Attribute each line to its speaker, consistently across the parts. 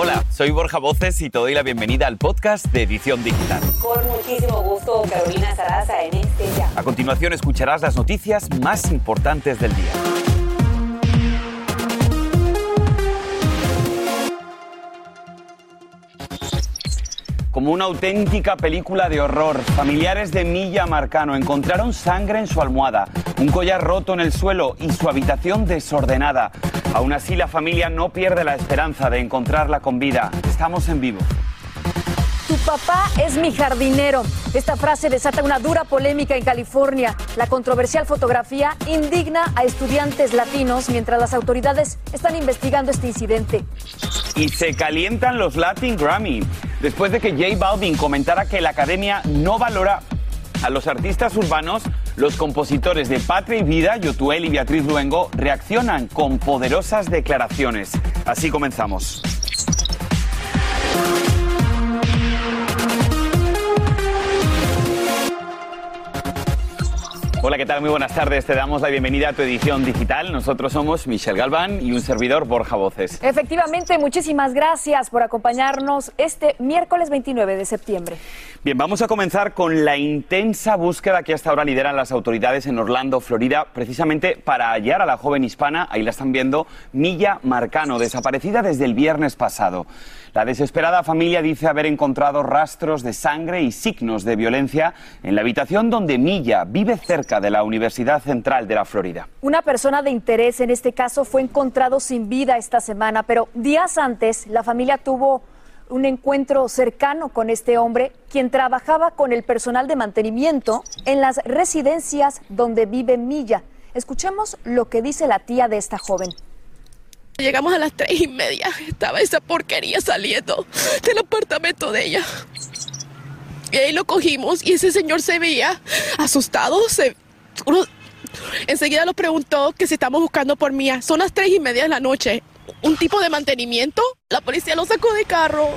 Speaker 1: Hola, soy Borja Voces y te doy la bienvenida al podcast de Edición Digital.
Speaker 2: Con muchísimo gusto, Carolina Sarasa en este ya.
Speaker 1: A continuación escucharás las noticias más importantes del día. Como una auténtica película de horror, familiares de Milla Marcano encontraron sangre en su almohada, un collar roto en el suelo y su habitación desordenada. Aún así, la familia no pierde la esperanza de encontrarla con vida. Estamos en vivo.
Speaker 3: Tu papá es mi jardinero. Esta frase desata una dura polémica en California. La controversial fotografía indigna a estudiantes latinos mientras las autoridades están investigando este incidente.
Speaker 1: Y se calientan los Latin Grammy. Después de que J Balvin comentara que la academia no valora a los artistas urbanos, los compositores de Patria y Vida, Yotuel y Beatriz Luengo, reaccionan con poderosas declaraciones. Así comenzamos. Hola, ¿qué tal? Muy buenas tardes. Te damos la bienvenida a tu edición digital. Nosotros somos Michelle Galván y un servidor Borja Voces.
Speaker 3: Efectivamente, muchísimas gracias por acompañarnos este miércoles 29 de septiembre.
Speaker 1: Bien, vamos a comenzar con la intensa búsqueda que hasta ahora lideran las autoridades en Orlando, Florida, precisamente para hallar a la joven hispana, ahí la están viendo, Milla Marcano, desaparecida desde el viernes pasado. La desesperada familia dice haber encontrado rastros de sangre y signos de violencia en la habitación donde Milla vive cerca de la Universidad Central de la Florida.
Speaker 3: Una persona de interés en este caso fue encontrado sin vida esta semana, pero días antes la familia tuvo un encuentro cercano con este hombre, quien trabajaba con el personal de mantenimiento en las residencias donde vive Milla. Escuchemos lo que dice la tía de esta joven.
Speaker 4: Llegamos a las tres y media. Estaba esa porquería saliendo del apartamento de ella. Y ahí lo cogimos y ese señor se veía asustado. Se, uno, enseguida nos preguntó que si estamos buscando por Mía. Son las tres y media de la noche. Un tipo de mantenimiento. La policía lo sacó de carro.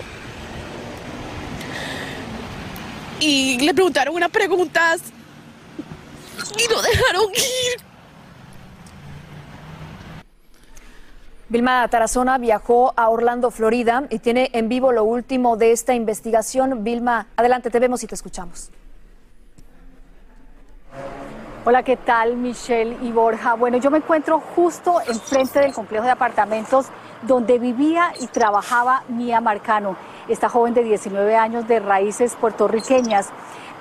Speaker 4: Y le preguntaron unas preguntas. Y lo dejaron ir.
Speaker 3: Vilma Tarazona viajó a Orlando, Florida, y tiene en vivo lo último de esta investigación. Vilma, adelante, te vemos y te escuchamos.
Speaker 5: Hola, ¿qué tal Michelle y Borja? Bueno, yo me encuentro justo enfrente del complejo de apartamentos donde vivía y trabajaba Mía Marcano, esta joven de 19 años de raíces puertorriqueñas.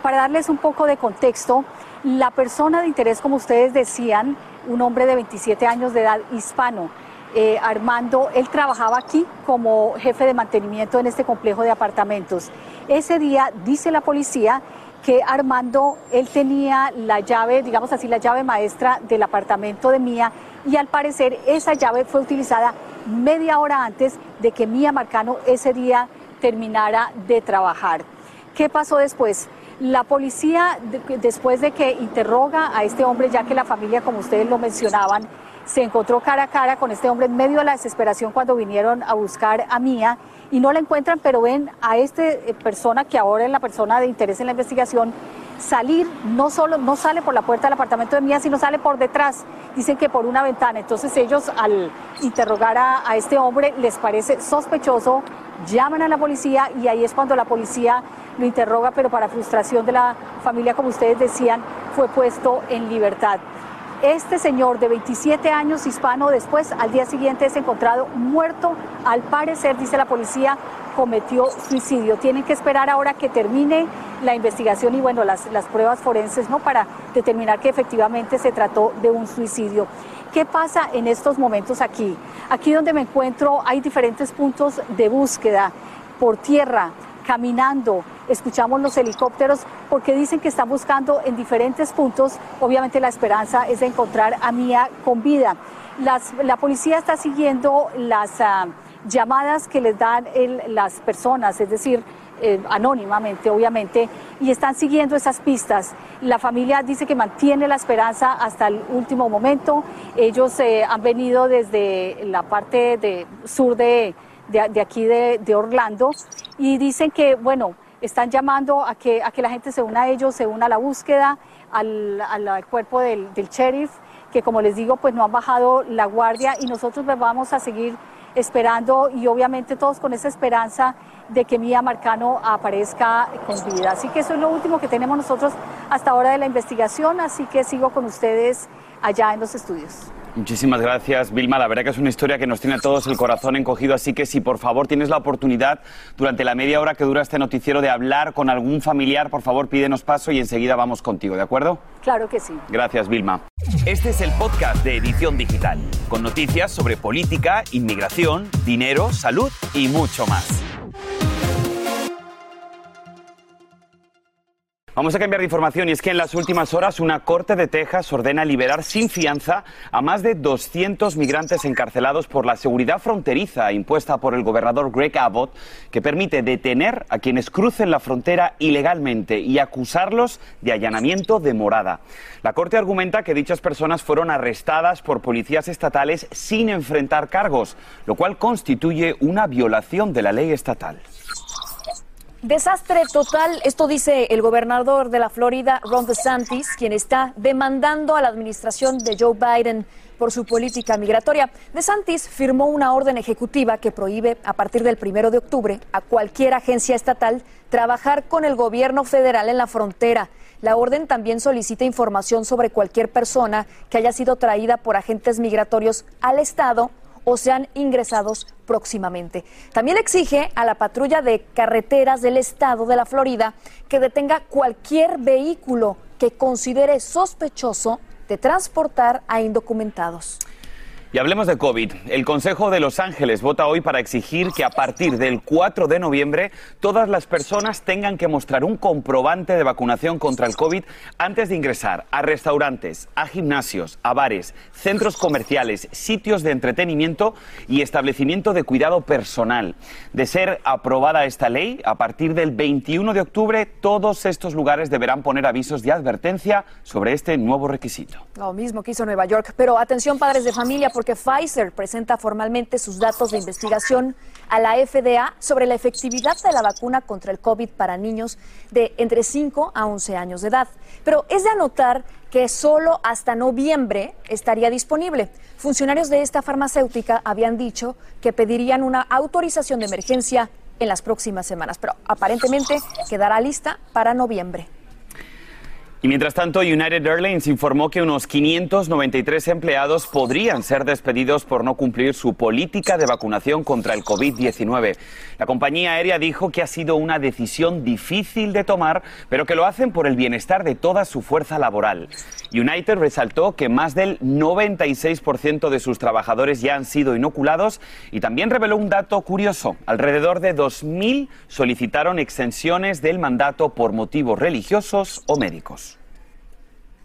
Speaker 5: Para darles un poco de contexto, la persona de interés, como ustedes decían, un hombre de 27 años de edad hispano, eh, Armando, él trabajaba aquí como jefe de mantenimiento en este complejo de apartamentos. Ese día, dice la policía, que Armando, él tenía la llave, digamos así, la llave maestra del apartamento de Mía y al parecer esa llave fue utilizada media hora antes de que Mía Marcano ese día terminara de trabajar. ¿Qué pasó después? La policía, después de que interroga a este hombre, ya que la familia, como ustedes lo mencionaban, se encontró cara a cara con este hombre en medio de la desesperación cuando vinieron a buscar a Mía y no la encuentran, pero ven a esta persona que ahora es la persona de interés en la investigación salir, no solo no sale por la puerta del apartamento de Mía, sino sale por detrás, dicen que por una ventana. Entonces ellos al interrogar a, a este hombre les parece sospechoso, llaman a la policía y ahí es cuando la policía lo interroga, pero para frustración de la familia, como ustedes decían, fue puesto en libertad. Este señor de 27 años hispano después al día siguiente es encontrado muerto. Al parecer, dice la policía, cometió suicidio. Tienen que esperar ahora que termine la investigación y bueno, las, las pruebas forenses, ¿no? Para determinar que efectivamente se trató de un suicidio. ¿Qué pasa en estos momentos aquí? Aquí donde me encuentro hay diferentes puntos de búsqueda por tierra, caminando, escuchamos los helicópteros porque dicen que están buscando en diferentes puntos. Obviamente la esperanza es de encontrar a Mía con vida. la policía está siguiendo las ah, llamadas que les dan las personas, es decir, eh, anónimamente, obviamente, y están siguiendo esas pistas. La familia dice que mantiene la esperanza hasta el último momento. Ellos eh, han venido desde la parte de, sur de, de, aquí de, Orlando y dicen que, bueno, están llamando a que, a que la gente se una a ellos, se una a la búsqueda, al, al cuerpo del, del, sheriff, que como les digo, pues no han bajado la guardia y nosotros vamos a seguir esperando y obviamente todos con esa esperanza de que Mía Marcano aparezca con vida. Así que eso es lo último que tenemos nosotros hasta ahora de la investigación, así que sigo con ustedes allá en los estudios.
Speaker 1: Muchísimas gracias, Vilma. La verdad que es una historia que nos tiene a todos el corazón encogido, así que si por favor tienes la oportunidad durante la media hora que dura este noticiero de hablar con algún familiar, por favor pídenos paso y enseguida vamos contigo, ¿de acuerdo?
Speaker 5: Claro que sí.
Speaker 1: Gracias, Vilma. Este es el podcast de Edición Digital, con noticias sobre política, inmigración, dinero, salud y mucho más. Vamos a cambiar de información y es que en las últimas horas una corte de Texas ordena liberar sin fianza a más de 200 migrantes encarcelados por la seguridad fronteriza impuesta por el gobernador Greg Abbott, que permite detener a quienes crucen la frontera ilegalmente y acusarlos de allanamiento de morada. La corte argumenta que dichas personas fueron arrestadas por policías estatales sin enfrentar cargos, lo cual constituye una violación de la ley estatal.
Speaker 3: Desastre total, esto dice el gobernador de la Florida, Ron DeSantis, quien está demandando a la administración de Joe Biden por su política migratoria. DeSantis firmó una orden ejecutiva que prohíbe a partir del primero de octubre a cualquier agencia estatal trabajar con el gobierno federal en la frontera. La orden también solicita información sobre cualquier persona que haya sido traída por agentes migratorios al estado o sean ingresados próximamente. También exige a la patrulla de carreteras del estado de la Florida que detenga cualquier vehículo que considere sospechoso de transportar a indocumentados.
Speaker 1: Y hablemos de COVID. El Consejo de Los Ángeles vota hoy para exigir que a partir del 4 de noviembre todas las personas tengan que mostrar un comprobante de vacunación contra el COVID antes de ingresar a restaurantes, a gimnasios, a bares, centros comerciales, sitios de entretenimiento y establecimiento de cuidado personal. De ser aprobada esta ley, a partir del 21 de octubre todos estos lugares deberán poner avisos de advertencia sobre este nuevo requisito.
Speaker 3: Lo mismo que hizo Nueva York. Pero atención padres de familia porque Pfizer presenta formalmente sus datos de investigación a la FDA sobre la efectividad de la vacuna contra el COVID para niños de entre 5 a 11 años de edad. Pero es de anotar que solo hasta noviembre estaría disponible. Funcionarios de esta farmacéutica habían dicho que pedirían una autorización de emergencia en las próximas semanas, pero aparentemente quedará lista para noviembre.
Speaker 1: Y mientras tanto, United Airlines informó que unos 593 empleados podrían ser despedidos por no cumplir su política de vacunación contra el COVID-19. La compañía aérea dijo que ha sido una decisión difícil de tomar, pero que lo hacen por el bienestar de toda su fuerza laboral. United resaltó que más del 96% de sus trabajadores ya han sido inoculados y también reveló un dato curioso. Alrededor de 2.000 solicitaron extensiones del mandato por motivos religiosos o médicos.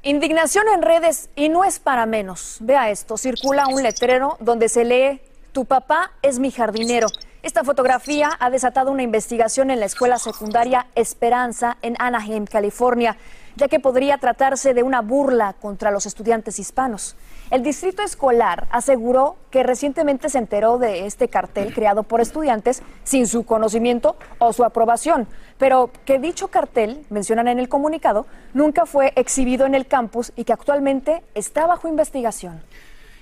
Speaker 3: Indignación en redes y no es para menos. Vea esto, circula un letrero donde se lee, tu papá es mi jardinero. Esta fotografía ha desatado una investigación en la escuela secundaria Esperanza en Anaheim, California, ya que podría tratarse de una burla contra los estudiantes hispanos. El distrito escolar aseguró que recientemente se enteró de este cartel creado por estudiantes sin su conocimiento o su aprobación, pero que dicho cartel, mencionan en el comunicado, nunca fue exhibido en el campus y que actualmente está bajo investigación.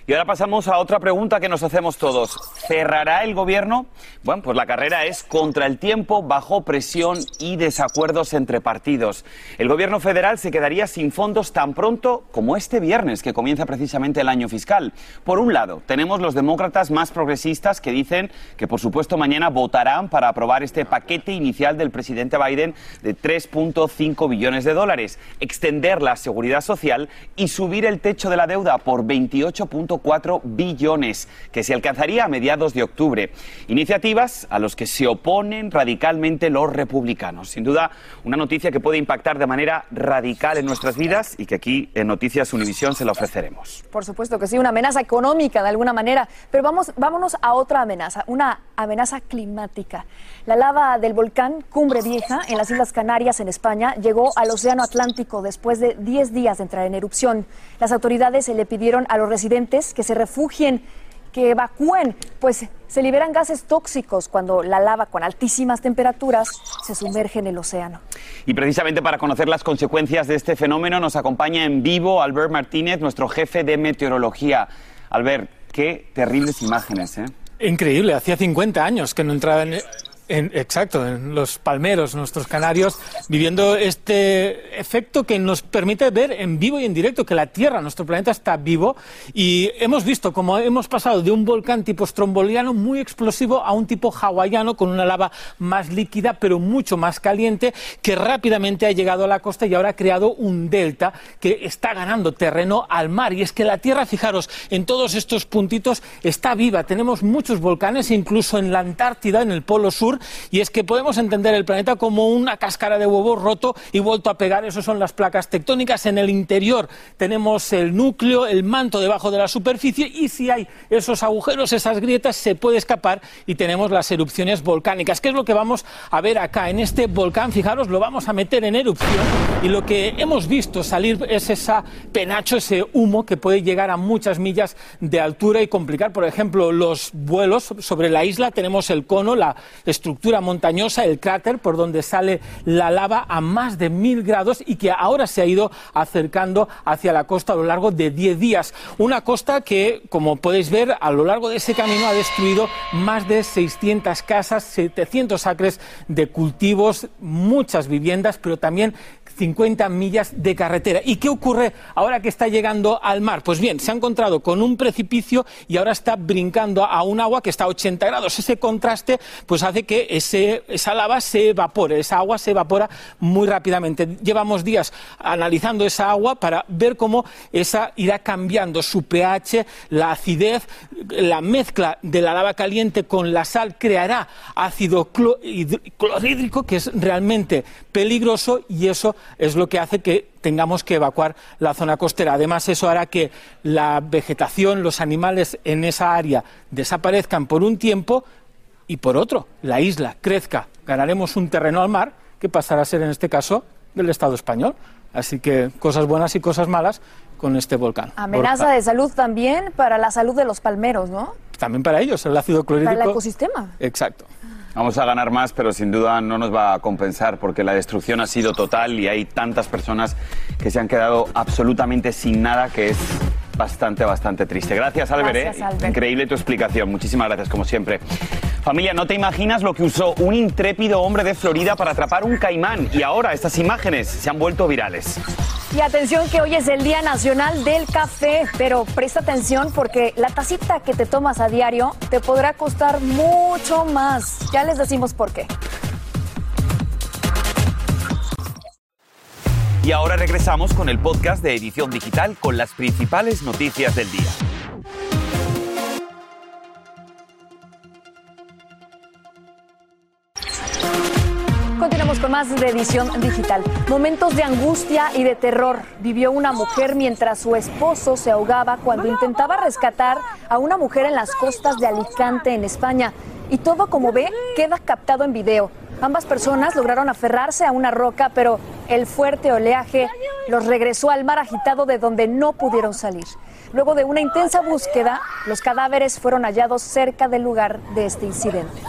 Speaker 1: Y ahora pasamos a otra pregunta que nos hacemos todos. ¿Cerrará el gobierno? Bueno, pues la carrera es contra el tiempo, bajo presión y desacuerdos entre partidos. El gobierno federal se quedaría sin fondos tan pronto como este viernes, que comienza precisamente el año fiscal. Por un lado, tenemos los demócratas más progresistas que dicen que, por supuesto, mañana votarán para aprobar este paquete inicial del presidente Biden de 3.5 billones de dólares, extender la seguridad social y subir el techo de la deuda por 28 4 billones, que se alcanzaría a mediados de octubre. Iniciativas a los que se oponen radicalmente los republicanos. Sin duda, una noticia que puede impactar de manera radical en nuestras vidas y que aquí en Noticias Univisión se la ofreceremos.
Speaker 3: Por supuesto que sí, una amenaza económica de alguna manera, pero vamos, vámonos a otra amenaza, una amenaza climática. La lava del volcán Cumbre Vieja en las Islas Canarias, en España, llegó al Océano Atlántico después de 10 días de entrar en erupción. Las autoridades le pidieron a los residentes que se refugien, que evacúen, pues se liberan gases tóxicos cuando la lava con altísimas temperaturas se sumerge en el océano.
Speaker 1: Y precisamente para conocer las consecuencias de este fenómeno nos acompaña en vivo Albert Martínez, nuestro jefe de meteorología. Albert, qué terribles imágenes, ¿eh?
Speaker 6: Increíble, hacía 50 años que no entraba en, exacto, en los palmeros, nuestros canarios, viviendo este efecto que nos permite ver en vivo y en directo que la Tierra, nuestro planeta, está vivo. Y hemos visto cómo hemos pasado de un volcán tipo stromboliano muy explosivo a un tipo hawaiano con una lava más líquida, pero mucho más caliente, que rápidamente ha llegado a la costa y ahora ha creado un delta que está ganando terreno al mar. Y es que la Tierra, fijaros, en todos estos puntitos está viva. Tenemos muchos volcanes, incluso en la Antártida, en el Polo Sur y es que podemos entender el planeta como una cáscara de huevo roto y vuelto a pegar. Eso son las placas tectónicas. En el interior tenemos el núcleo, el manto debajo de la superficie y si hay esos agujeros, esas grietas, se puede escapar y tenemos las erupciones volcánicas. ¿Qué es lo que vamos a ver acá? En este volcán, fijaros, lo vamos a meter en erupción y lo que hemos visto salir es ese penacho, ese humo que puede llegar a muchas millas de altura y complicar, por ejemplo, los vuelos sobre la isla. Tenemos el cono, la montañosa, el cráter por donde sale la lava a más de mil grados y que ahora se ha ido acercando hacia la costa a lo largo de diez días. Una costa que, como podéis ver, a lo largo de ese camino ha destruido más de 600 casas, 700 acres de cultivos, muchas viviendas, pero también 50 millas de carretera. ¿Y qué ocurre ahora que está llegando al mar? Pues bien, se ha encontrado con un precipicio y ahora está brincando a un agua que está a 80 grados. Ese contraste pues hace que esa lava se evapore, esa agua se evapora muy rápidamente. Llevamos días analizando esa agua para ver cómo esa irá cambiando su pH, la acidez, la mezcla de la lava caliente con la sal creará ácido clorhídrico que es realmente peligroso y eso es lo que hace que tengamos que evacuar la zona costera. Además, eso hará que la vegetación, los animales en esa área desaparezcan por un tiempo y por otro, la isla crezca. Ganaremos un terreno al mar que pasará a ser, en este caso, del Estado español. Así que cosas buenas y cosas malas con este volcán.
Speaker 3: Amenaza de salud también para la salud de los palmeros, ¿no?
Speaker 6: También para ellos, el ácido clorhídrico.
Speaker 3: Para el ecosistema.
Speaker 6: Exacto.
Speaker 1: Vamos a ganar más, pero sin duda no nos va a compensar porque la destrucción ha sido total y hay tantas personas que se han quedado absolutamente sin nada que es bastante, bastante triste. Gracias, Albert. ¿eh? Increíble tu explicación. Muchísimas gracias, como siempre. Familia, no te imaginas lo que usó un intrépido hombre de Florida para atrapar un caimán y ahora estas imágenes se han vuelto virales.
Speaker 3: Y atención que hoy es el Día Nacional del Café, pero presta atención porque la tacita que te tomas a diario te podrá costar mucho más. Ya les decimos por qué.
Speaker 1: Y ahora regresamos con el podcast de Edición Digital con las principales noticias del día.
Speaker 3: Continuamos con más de edición digital. Momentos de angustia y de terror vivió una mujer mientras su esposo se ahogaba cuando intentaba rescatar a una mujer en las costas de Alicante, en España. Y todo, como ve, queda captado en video. Ambas personas lograron aferrarse a una roca, pero el fuerte oleaje los regresó al mar agitado de donde no pudieron salir. Luego de una intensa búsqueda, los cadáveres fueron hallados cerca del lugar de este incidente.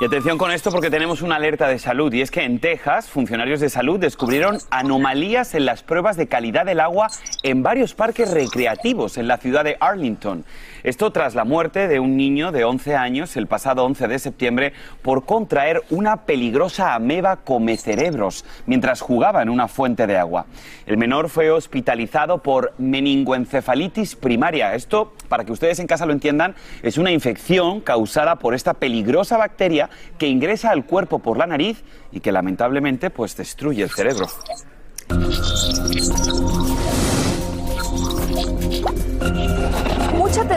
Speaker 1: Y atención con esto porque tenemos una alerta de salud y es que en Texas funcionarios de salud descubrieron anomalías en las pruebas de calidad del agua en varios parques recreativos en la ciudad de Arlington. Esto tras la muerte de un niño de 11 años el pasado 11 de septiembre por contraer una peligrosa ameba come cerebros mientras jugaba en una fuente de agua. El menor fue hospitalizado por meningoencefalitis primaria. Esto, para que ustedes en casa lo entiendan, es una infección causada por esta peligrosa bacteria que ingresa al cuerpo por la nariz y que lamentablemente pues destruye el cerebro.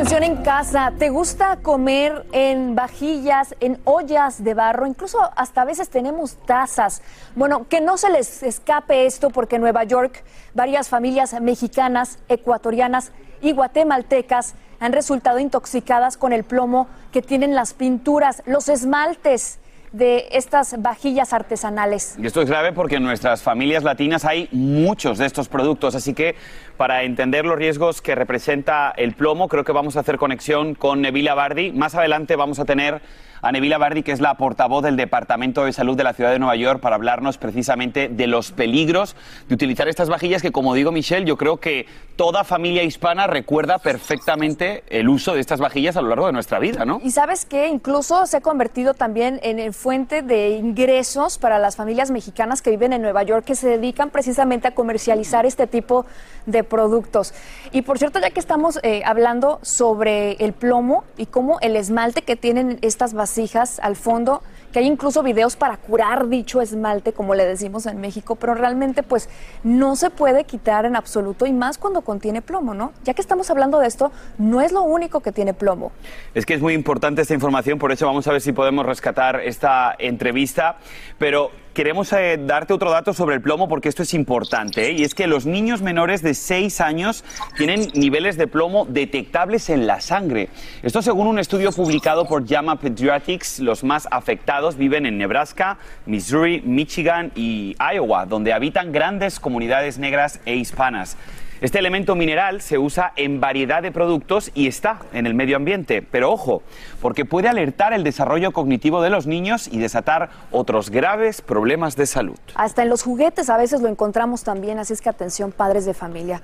Speaker 3: Atención en casa. ¿Te gusta comer en vajillas, en ollas de barro? Incluso hasta a veces tenemos tazas. Bueno, que no se les escape esto porque en Nueva York varias familias mexicanas, ecuatorianas y guatemaltecas han resultado intoxicadas con el plomo que tienen las pinturas, los esmaltes de estas vajillas artesanales.
Speaker 1: Y esto es grave porque en nuestras familias latinas hay muchos de estos productos, así que para entender los riesgos que representa el plomo, creo que vamos a hacer conexión con Nevila Bardi. Más adelante vamos a tener a Nevila Bardi, que es la portavoz del Departamento de Salud de la Ciudad de Nueva York, para hablarnos precisamente de los peligros de utilizar estas vajillas que, como digo Michelle, yo creo que toda familia hispana recuerda perfectamente el uso de estas vajillas a lo largo de nuestra vida, ¿no?
Speaker 3: Y sabes que incluso se ha convertido también en fuente de ingresos para las familias mexicanas que viven en Nueva York, que se dedican precisamente a comercializar este tipo de productos. Y por cierto, ya que estamos eh, hablando sobre el plomo y cómo el esmalte que tienen estas hijas al fondo, que hay incluso videos para curar dicho esmalte, como le decimos en México, pero realmente pues no se puede quitar en absoluto y más cuando contiene plomo, ¿no? Ya que estamos hablando de esto, no es lo único que tiene plomo.
Speaker 1: Es que es muy importante esta información, por eso vamos a ver si podemos rescatar esta entrevista, pero queremos eh, darte otro dato sobre el plomo porque esto es importante, ¿eh? y es que los niños menores de 6 años tienen niveles de plomo detectables en la sangre. Esto según un estudio publicado por JAMA Pediatrics, los más afectados viven en Nebraska, Missouri, Michigan y Iowa, donde habitan grandes comunidades negras e hispanas. Este elemento mineral se usa en variedad de productos y está en el medio ambiente, pero ojo, porque puede alertar el desarrollo cognitivo de los niños y desatar otros graves problemas de salud.
Speaker 3: Hasta en los juguetes a veces lo encontramos también, así es que atención padres de familia.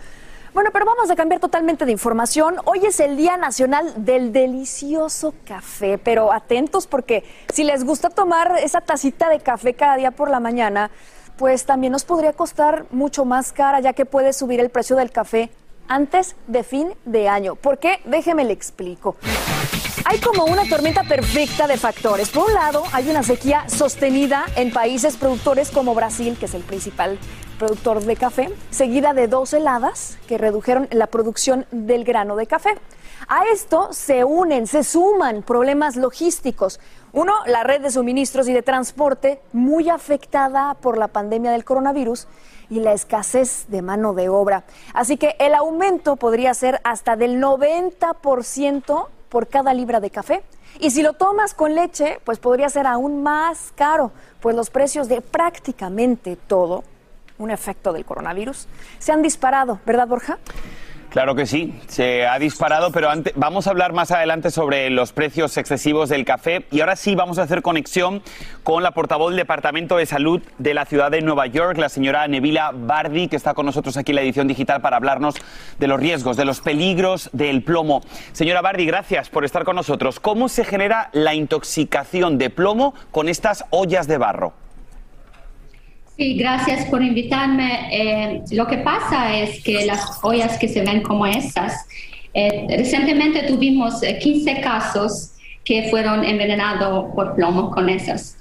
Speaker 3: Bueno, pero vamos a cambiar totalmente de información. Hoy es el Día Nacional del Delicioso Café, pero atentos porque si les gusta tomar esa tacita de café cada día por la mañana, pues también nos podría costar mucho más cara, ya que puede subir el precio del café antes de fin de año. ¿Por qué? Déjeme le explico. Hay como una tormenta perfecta de factores. Por un lado, hay una sequía sostenida en países productores como Brasil, que es el principal productor de café, seguida de dos heladas que redujeron la producción del grano de café. A esto se unen, se suman problemas logísticos. Uno, la red de suministros y de transporte muy afectada por la pandemia del coronavirus y la escasez de mano de obra. Así que el aumento podría ser hasta del 90% por cada libra de café. Y si lo tomas con leche, pues podría ser aún más caro, pues los precios de prácticamente todo, un efecto del coronavirus, se han disparado, ¿verdad, Borja?
Speaker 1: Claro que sí, se ha disparado, pero antes, vamos a hablar más adelante sobre los precios excesivos del café y ahora sí vamos a hacer conexión con la portavoz del Departamento de Salud de la ciudad de Nueva York, la señora Nevila Bardi, que está con nosotros aquí en la edición digital para hablarnos de los riesgos, de los peligros del plomo. Señora Bardi, gracias por estar con nosotros. ¿Cómo se genera la intoxicación de plomo con estas ollas de barro?
Speaker 7: Sí, gracias por invitarme. Eh, lo que pasa es que las ollas que se ven como estas, eh, recientemente tuvimos 15 eh, casos que fueron envenenados por plomo con esas.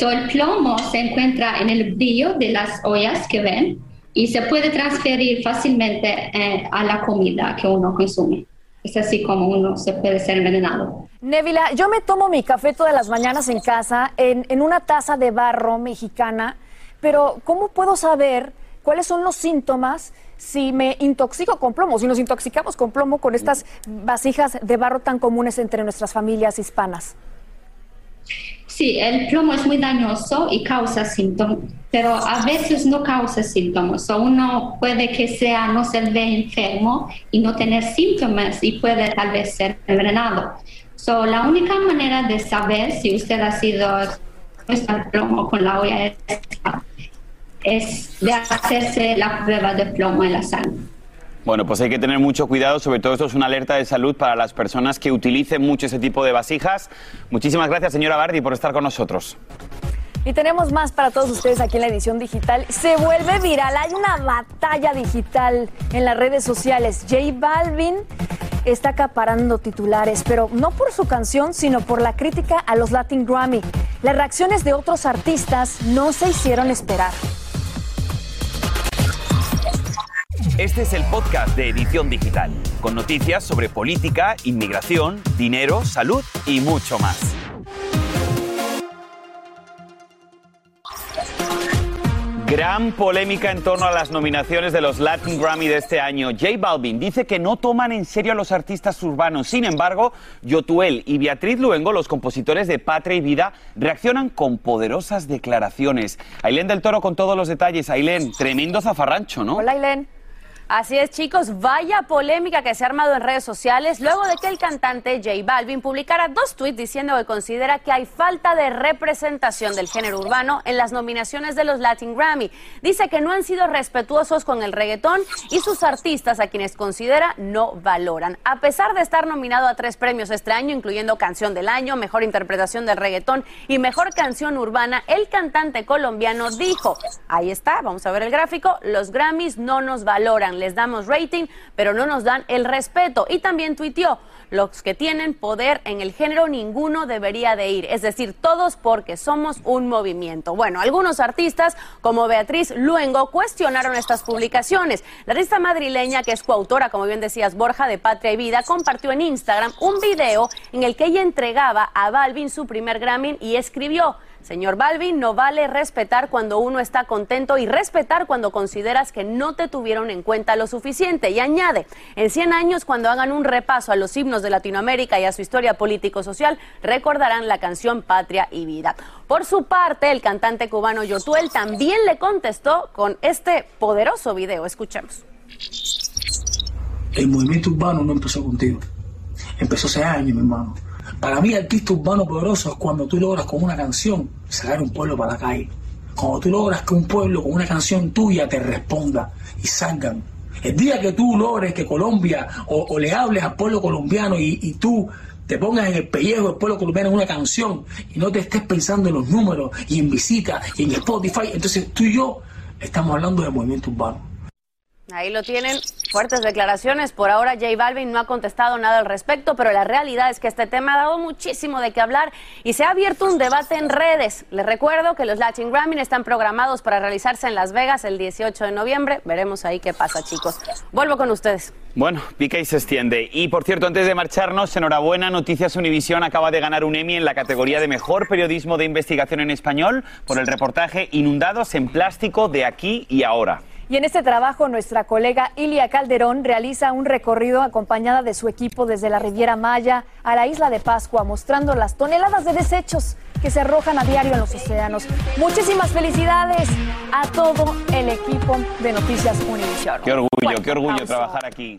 Speaker 7: So, el plomo se encuentra en el brillo de las ollas que ven y se puede transferir fácilmente a la comida que uno consume. Es así como uno se puede ser envenenado.
Speaker 3: Nevila, yo me tomo mi café todas las mañanas en casa en, en una taza de barro mexicana pero ¿cómo puedo saber cuáles son los síntomas si me intoxico con plomo, si nos intoxicamos con plomo con estas vasijas de barro tan comunes entre nuestras familias hispanas?
Speaker 7: Sí, el plomo es muy dañoso y causa síntomas, pero a veces no causa síntomas. O uno puede que sea, no se ve enfermo y no tener síntomas y puede tal vez ser envenenado. So, la única manera de saber si usted ha sido expuesto al plomo con la olla es es de hacerse la prueba de plomo en la sangre.
Speaker 1: Bueno, pues hay que tener mucho cuidado, sobre todo esto es una alerta de salud para las personas que utilicen mucho ese tipo de vasijas. Muchísimas gracias, señora Bardi, por estar con nosotros.
Speaker 3: Y tenemos más para todos ustedes aquí en la edición digital. Se vuelve viral, hay una batalla digital en las redes sociales. J Balvin está acaparando titulares, pero no por su canción, sino por la crítica a los Latin Grammy. Las reacciones de otros artistas no se hicieron esperar.
Speaker 1: Este es el podcast de Edición Digital, con noticias sobre política, inmigración, dinero, salud y mucho más. Gran polémica en torno a las nominaciones de los Latin Grammy de este año. J Balvin dice que no toman en serio a los artistas urbanos. Sin embargo, Yotuel y Beatriz Luengo, los compositores de Patria y Vida, reaccionan con poderosas declaraciones. Ailén del Toro con todos los detalles. Ailén, tremendo zafarrancho, ¿no?
Speaker 3: Hola, Ailén.
Speaker 8: Así es, chicos, vaya polémica que se ha armado en redes sociales luego de que el cantante J Balvin publicara dos tweets diciendo que considera que hay falta de representación del género urbano en las nominaciones de los Latin Grammy. Dice que no han sido respetuosos con el reggaetón y sus artistas a quienes considera no valoran. A pesar de estar nominado a tres premios este año, incluyendo Canción del Año, Mejor Interpretación del Reggaetón y Mejor Canción Urbana, el cantante colombiano dijo, ahí está, vamos a ver el gráfico, los Grammys no nos valoran les damos rating, pero no nos dan el respeto. Y también tuiteó, los que tienen poder en el género, ninguno debería de ir. Es decir, todos porque somos un movimiento. Bueno, algunos artistas, como Beatriz Luengo, cuestionaron estas publicaciones. La artista madrileña, que es coautora, como bien decías, Borja de Patria y Vida, compartió en Instagram un video en el que ella entregaba a Balvin su primer Grammy y escribió, Señor Balvin, no vale respetar cuando uno está contento y respetar cuando consideras que no te tuvieron en cuenta lo suficiente. Y añade, en 100 años, cuando hagan un repaso a los himnos de Latinoamérica y a su historia político-social, recordarán la canción Patria y Vida. Por su parte, el cantante cubano Yotuel también le contestó con este poderoso video. Escuchemos.
Speaker 9: El movimiento urbano no empezó contigo. Empezó hace años, mi hermano. Para mí, artista urbano poderoso es cuando tú logras con una canción sacar un pueblo para la calle. Cuando tú logras que un pueblo con una canción tuya te responda y salgan. El día que tú logres que Colombia o, le hables al pueblo colombiano y, tú te pongas en el pellejo del pueblo colombiano en una canción y no te estés pensando en los números y en visitas y en Spotify, entonces tú y yo estamos hablando de movimiento urbano.
Speaker 8: Ahí lo tienen, fuertes declaraciones. Por ahora J Balvin no ha contestado nada al respecto, pero la realidad es que este tema ha dado muchísimo de qué hablar y se ha abierto un debate en redes. Les recuerdo que los Latin Grammy están programados para realizarse en Las Vegas el 18 de noviembre. Veremos ahí qué pasa, chicos. Vuelvo con ustedes.
Speaker 1: Bueno, pica y se extiende. Y por cierto, antes de marcharnos, enhorabuena, Noticias Univisión acaba de ganar un Emmy en la categoría de Mejor Periodismo de Investigación en Español por el reportaje Inundados en Plástico de aquí y ahora.
Speaker 3: Y en este trabajo nuestra colega Ilia Calderón realiza un recorrido acompañada de su equipo desde la Riviera Maya a la isla de Pascua, mostrando las toneladas de desechos que se arrojan a diario en los océanos. Muchísimas felicidades a todo el equipo de Noticias Univision.
Speaker 1: Qué orgullo, qué orgullo trabajar aquí.